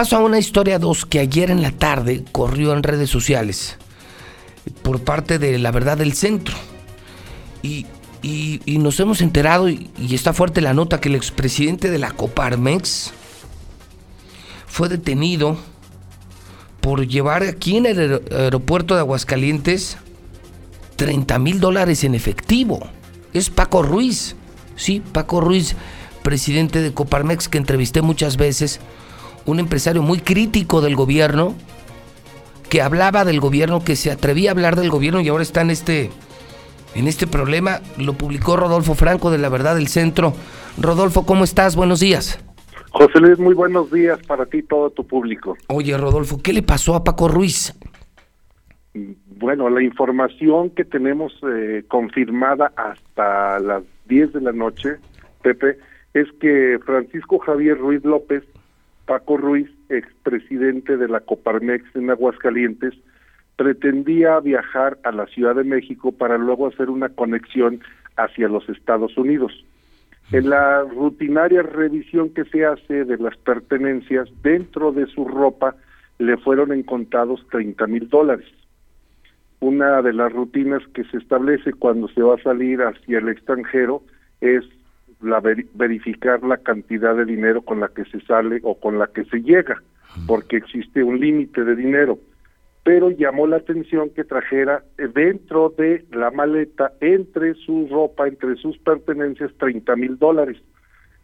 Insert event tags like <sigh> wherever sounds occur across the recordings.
Paso a una historia 2 que ayer en la tarde corrió en redes sociales por parte de La Verdad del Centro. Y, nos hemos enterado, y, está fuerte la nota, que el expresidente de la Coparmex fue detenido por llevar aquí en el aeropuerto de Aguascalientes 30 mil dólares en efectivo. Es Paco Ruiz. Sí, Paco Ruiz, presidente de Coparmex, que entrevisté muchas veces un empresario muy crítico del gobierno, que hablaba del gobierno, que se atrevía a hablar del gobierno y ahora está en este, en este problema. Lo publicó Rodolfo Franco de La Verdad del Centro. Rodolfo, ¿cómo estás? Buenos días. José Luis, muy buenos días para ti y todo tu público. Oye, Rodolfo, ¿qué le pasó a Paco Ruiz? Bueno, la información que tenemos eh, confirmada hasta las 10 de la noche, Pepe, es que Francisco Javier Ruiz López Paco Ruiz, expresidente de la Coparmex en Aguascalientes, pretendía viajar a la Ciudad de México para luego hacer una conexión hacia los Estados Unidos. En la rutinaria revisión que se hace de las pertenencias, dentro de su ropa le fueron encontrados 30 mil dólares. Una de las rutinas que se establece cuando se va a salir hacia el extranjero es la verificar la cantidad de dinero con la que se sale o con la que se llega, porque existe un límite de dinero. Pero llamó la atención que trajera dentro de la maleta, entre su ropa, entre sus pertenencias, 30 mil dólares.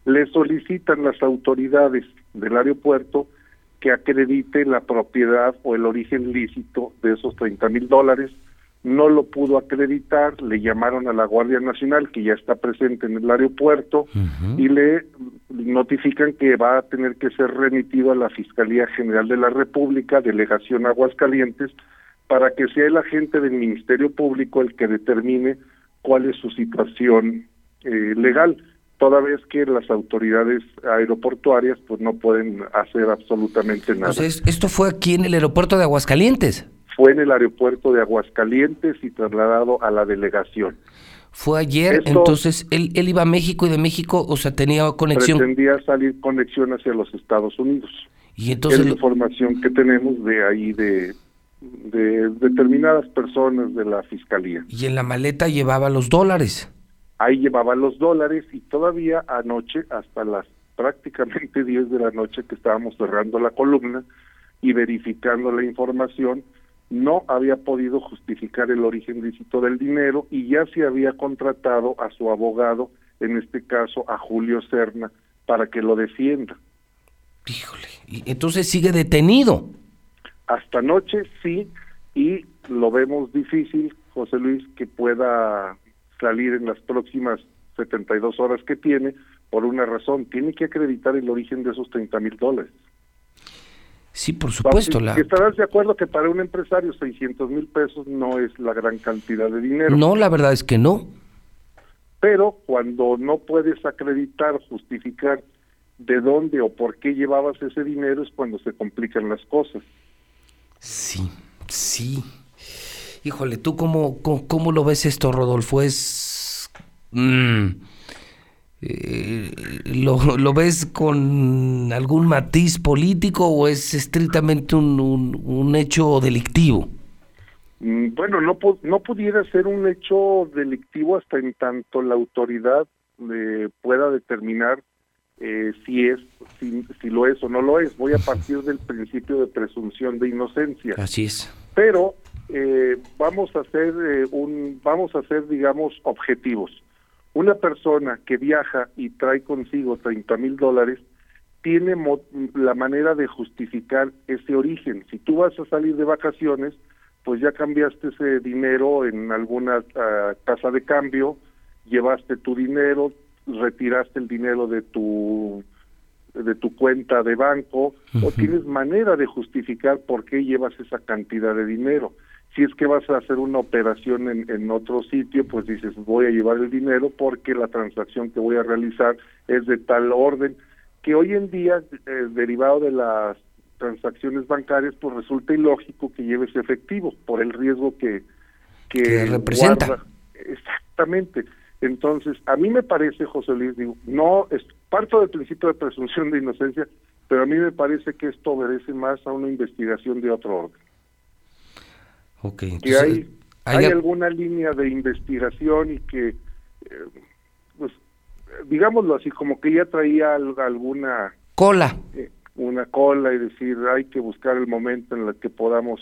Le solicitan las autoridades del aeropuerto que acredite la propiedad o el origen lícito de esos 30 mil dólares no lo pudo acreditar, le llamaron a la Guardia Nacional, que ya está presente en el aeropuerto, y le notifican que va a tener que ser remitido a la Fiscalía General de la República, Delegación Aguascalientes, para que sea el agente del Ministerio Público el que determine cuál es su situación eh, legal, toda vez que las autoridades aeroportuarias pues no pueden hacer absolutamente nada. Entonces, esto fue aquí en el aeropuerto de Aguascalientes fue en el aeropuerto de Aguascalientes y trasladado a la delegación. Fue ayer, entonces él, él iba a México y de México, o sea, tenía conexión. Pretendía salir conexión hacia los Estados Unidos. Y entonces es la información que tenemos de ahí de, de determinadas personas de la fiscalía. Y en la maleta llevaba los dólares. Ahí llevaba los dólares y todavía anoche, hasta las prácticamente <laughs> 10 de la noche que estábamos cerrando la columna y verificando la información, no había podido justificar el origen lícito del dinero y ya se había contratado a su abogado, en este caso a Julio Serna, para que lo defienda. Híjole, y entonces sigue detenido. Hasta anoche sí, y lo vemos difícil, José Luis, que pueda salir en las próximas 72 horas que tiene, por una razón, tiene que acreditar el origen de esos 30 mil dólares. Sí, por supuesto. La... Estarás de acuerdo que para un empresario 600 mil pesos no es la gran cantidad de dinero. No, la verdad es que no. Pero cuando no puedes acreditar, justificar de dónde o por qué llevabas ese dinero es cuando se complican las cosas. Sí, sí. Híjole, ¿tú cómo, cómo, lo ves esto, Rodolfo? Es... Mm, eh, ¿lo, ¿lo, ves con algún matiz político o es estrictamente un, un, hecho delictivo? Mm, bueno, no, no pudiera ser un hecho delictivo hasta en tanto la autoridad eh, pueda determinar eh, si es si, si, lo es o no lo es. Voy a partir del principio de presunción de inocencia. Así es. Pero eh, vamos a hacer un vamos a ser digamos objetivos. Una persona que viaja y trae consigo 30 mil dólares tiene la manera de justificar ese origen. Si tú vas a salir de vacaciones, pues ya cambiaste ese dinero en alguna uh, casa de cambio, llevaste tu dinero, retiraste el dinero de tu de tu cuenta de banco o tienes manera de justificar por qué llevas esa cantidad de dinero si es que vas a hacer una operación en, en, otro sitio, pues dices, voy a llevar el dinero porque la transacción que voy a realizar es de tal orden, que hoy en día, eh, derivado de las transacciones bancarias, pues resulta ilógico que lleves efectivo por el riesgo que, que, representa. Exactamente. Entonces, a mí me parece, José Luis, digo, no, es parto del principio de presunción de inocencia, pero a mí me parece que esto obedece más a una investigación de otro orden. Que hay, hay, alguna línea de investigación y que, eh, pues, digámoslo así, como que ya traía alguna... Cola. Eh, una cola y decir, hay que buscar el momento en el que podamos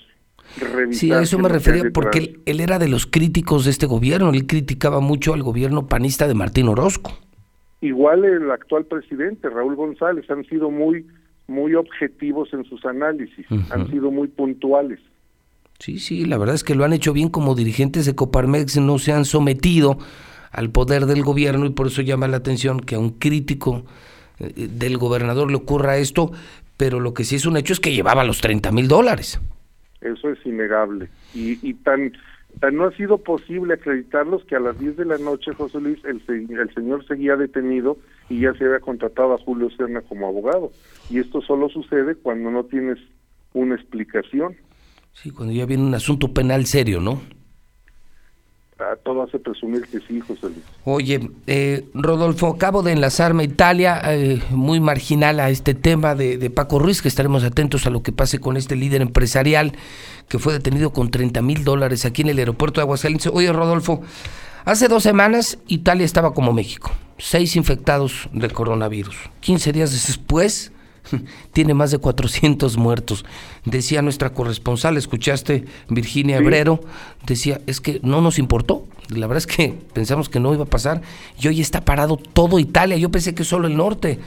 revisar. Sí, a eso me refería, porque él, él, era de los críticos de este gobierno, él criticaba mucho al gobierno panista de Martín Orozco. Igual el actual presidente, Raúl González, han sido muy, muy objetivos en sus análisis, han sido muy puntuales. Sí, sí, la verdad es que lo han hecho bien como dirigentes de Coparmex, no se han sometido al poder del gobierno y por eso llama la atención que a un crítico eh, del gobernador le ocurra esto, pero lo que sí es un hecho es que llevaba los 30 mil dólares. Eso es innegable. Y, y tan no ha sido posible acreditarlos que a las 10 de la noche, José Luis, el, el señor seguía detenido y ya se había contratado a Julio Serna como abogado. Y esto solo sucede cuando no tienes una explicación. Sí, cuando ya viene un asunto penal serio, ¿no? todo hace presumir que sí, José Luis. Oye, eh, Rodolfo, acabo de enlazarme a Italia, eh, muy marginal a este tema de, de, Paco Ruiz, que estaremos atentos a lo que pase con este líder empresarial que fue detenido con 30 mil dólares aquí en el aeropuerto de Aguascalientes. Oye, Rodolfo, hace dos semanas Italia estaba como México, seis infectados de coronavirus. 15 días después <laughs> tiene más de 400 muertos. Decía nuestra corresponsal, escuchaste Virginia Hebrero, decía, es que no nos importó. La verdad es que pensamos que no iba a pasar y hoy está parado todo Italia. Yo pensé que solo el norte.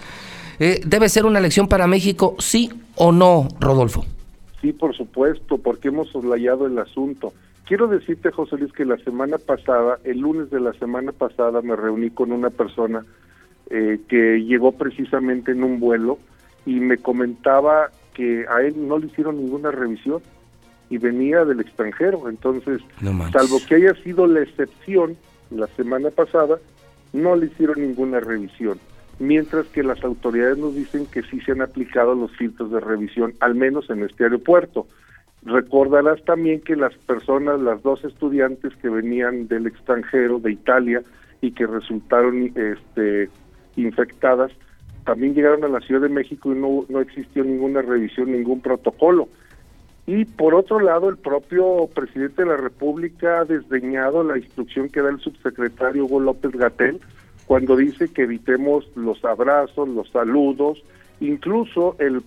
Eh, ¿Debe ser una lección para México, sí o no, Rodolfo? Sí, por supuesto, porque hemos soslayado el asunto. Quiero decirte, José Luis, que la semana pasada, el lunes de la semana pasada, me reuní con una persona eh, que llegó precisamente en un vuelo y me comentaba que a él no le hicieron ninguna revisión y venía del extranjero. Entonces, salvo que haya sido la excepción la semana pasada, no le hicieron ninguna revisión. Mientras que las autoridades nos dicen que sí se han aplicado los filtros de revisión, al menos en este aeropuerto. Recordarás también que las personas, las dos estudiantes que venían del extranjero, de Italia, y que resultaron este, infectadas, también llegaron a la Ciudad de México y no, no existió ninguna revisión, ningún protocolo. Y por otro lado, el propio presidente de la República ha desdeñado la instrucción que da el subsecretario Hugo López Gatel cuando dice que evitemos los abrazos, los saludos, incluso el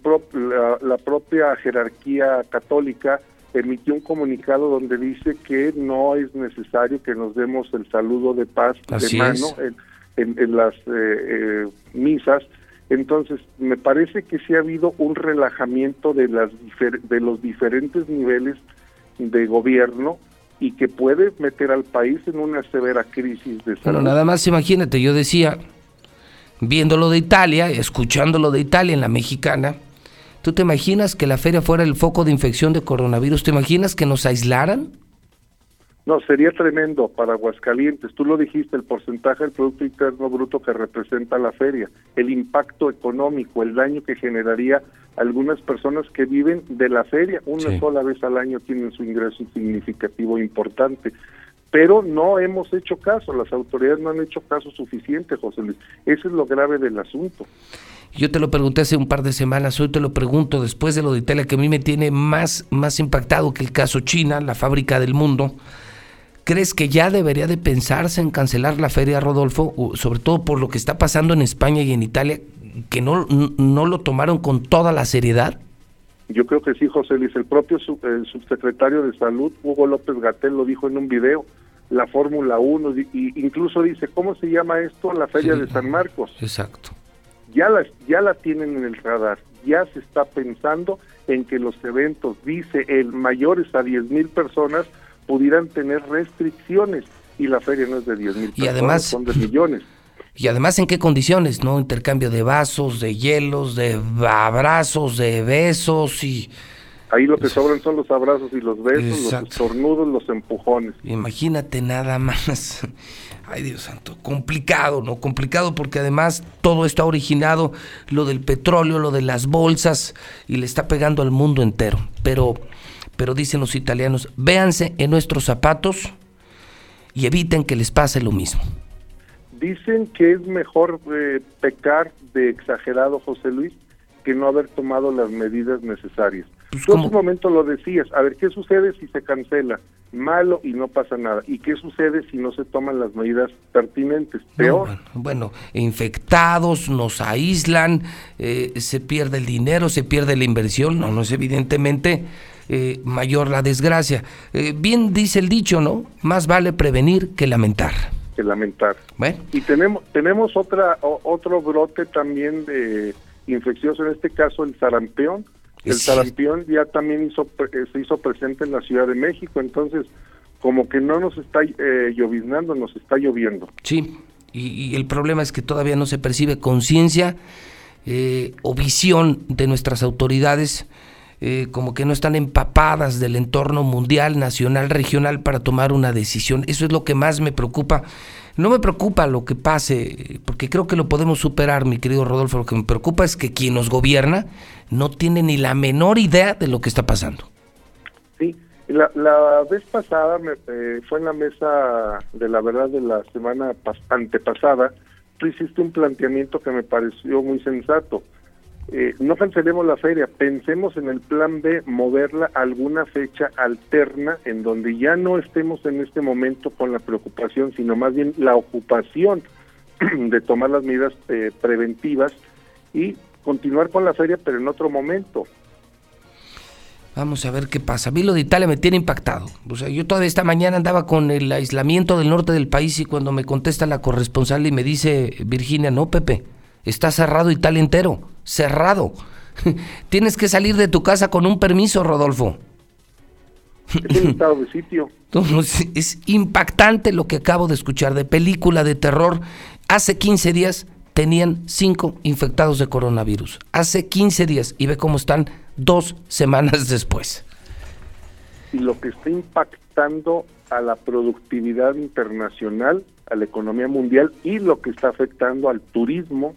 la, propia jerarquía católica emitió un comunicado donde dice que no es necesario que nos demos el saludo de paz de mano en, las eh, eh, misas entonces, me parece que sí ha habido un relajamiento de, las de los diferentes niveles de gobierno y que puede meter al país en una severa crisis de salud. Bueno, nada más imagínate, yo decía, viéndolo de Italia, escuchándolo de Italia en la mexicana, ¿tú te imaginas que la feria fuera el foco de infección de coronavirus? ¿Te imaginas que nos aislaran? No, sería tremendo para Aguascalientes. Tú lo dijiste, el porcentaje del Producto Interno Bruto que representa la feria, el impacto económico, el daño que generaría algunas personas que viven de la feria. Una sola vez al año tienen su ingreso significativo importante. Pero no hemos hecho caso, las autoridades no han hecho caso suficiente, José Luis. Eso es lo grave del asunto. Yo te lo pregunté hace un par de semanas, hoy te lo pregunto después de lo de Italia, que a mí me tiene más, más impactado que el caso China, la fábrica del mundo. ¿Crees que ya debería de pensarse en cancelar la feria, Rodolfo? Sobre todo por lo que está pasando en España y en Italia, que no, no lo tomaron con toda la seriedad. Yo creo que sí, José Luis. El propio subsecretario de Salud, Hugo López Gatel, lo dijo en un video. La Fórmula 1, y incluso dice, ¿cómo se llama esto? La Feria de San Marcos. Exacto. Ya la, ya la tienen en el radar. Ya se está pensando en que los eventos, dice el mayores a 10 mil personas, pudieran tener restricciones y la feria no es de 10 mil y además son de millones. Y además en qué condiciones, ¿no? Intercambio de vasos, de hielos, de abrazos, de besos y... Ahí lo que sobran son los abrazos y los besos, los estornudos, los empujones. Imagínate nada más. <laughs> Ay, Dios santo, complicado, ¿no? Complicado porque además todo esto ha originado lo del petróleo, lo de las bolsas y le está pegando al mundo entero. Pero pero dicen los italianos, véanse en nuestros zapatos y eviten que les pase lo mismo. Dicen que es mejor eh, pecar de exagerado, José Luis, que no haber tomado las medidas necesarias. Pues, Tú en su momento lo decías, a ver, ¿qué sucede si se cancela? Malo y no pasa nada. ¿Y qué sucede si no se toman las medidas pertinentes? Peor. bueno, infectados, nos aíslan, eh, se pierde el dinero, se pierde la inversión, no, no es evidentemente eh, mayor la desgracia. Eh, bien dice el dicho, ¿no? Más vale prevenir que lamentar. Que lamentar. Bueno. Y tenemos, tenemos otra, otro brote también de infeccioso, en este caso el sarampión. El sarampión ya también hizo, eh, se hizo presente en la Ciudad de México, entonces como que no nos está eh, lloviznando, nos está lloviendo. Sí, y, el problema es que todavía no se percibe conciencia eh, o visión de nuestras autoridades, eh, como que no están empapadas del entorno mundial, nacional, regional para tomar una decisión. Eso es lo que más me preocupa no me preocupa lo que pase, porque creo que lo podemos superar, mi querido Rodolfo. Lo que me preocupa es que quien nos gobierna no tiene ni la menor idea de lo que está pasando. Sí, la, la vez pasada me, eh, fue en la mesa de la verdad de la semana antepasada, tú hiciste un planteamiento que me pareció muy sensato. Eh, no cancelemos la feria, pensemos en el plan B, moverla a alguna fecha alterna en donde ya no estemos en este momento con la preocupación, sino más bien la ocupación <clears throat> de tomar las medidas eh, preventivas y continuar con la feria, pero en otro momento. Vamos a ver qué pasa. A mí lo de Italia me tiene impactado. O sea, yo toda esta mañana andaba con el aislamiento del norte del país y cuando me contesta la corresponsal y me dice, Virginia, no, Pepe, está cerrado Italia entero cerrado. <laughs> Tienes que salir de tu casa con un permiso, Rodolfo. Es estado de sitio. <laughs> Es impactante lo que acabo de escuchar de película de terror. Hace 15 días tenían cinco infectados de coronavirus. Hace 15 días y ve cómo están dos <laughs> semanas después. Y lo que está impactando a la productividad internacional, a la economía mundial y lo que está afectando al turismo,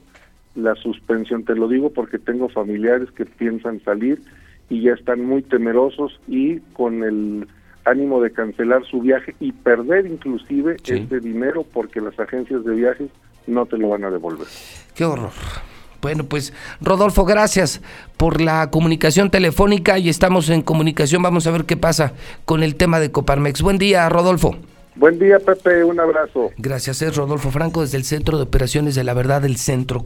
la suspensión. Te lo digo porque tengo familiares que piensan salir y ya están muy temerosos y con el ánimo de cancelar su viaje y perder inclusive ese dinero porque las agencias de viajes no te lo van a devolver. Qué horror. Bueno, pues Rodolfo, gracias por la comunicación telefónica y estamos en comunicación. Vamos a ver qué pasa con el tema de Coparmex. Buen día, Rodolfo. Buen día, Pepe. Un abrazo. Gracias. Es Rodolfo Franco desde el Centro de Operaciones de la Verdad del Centro.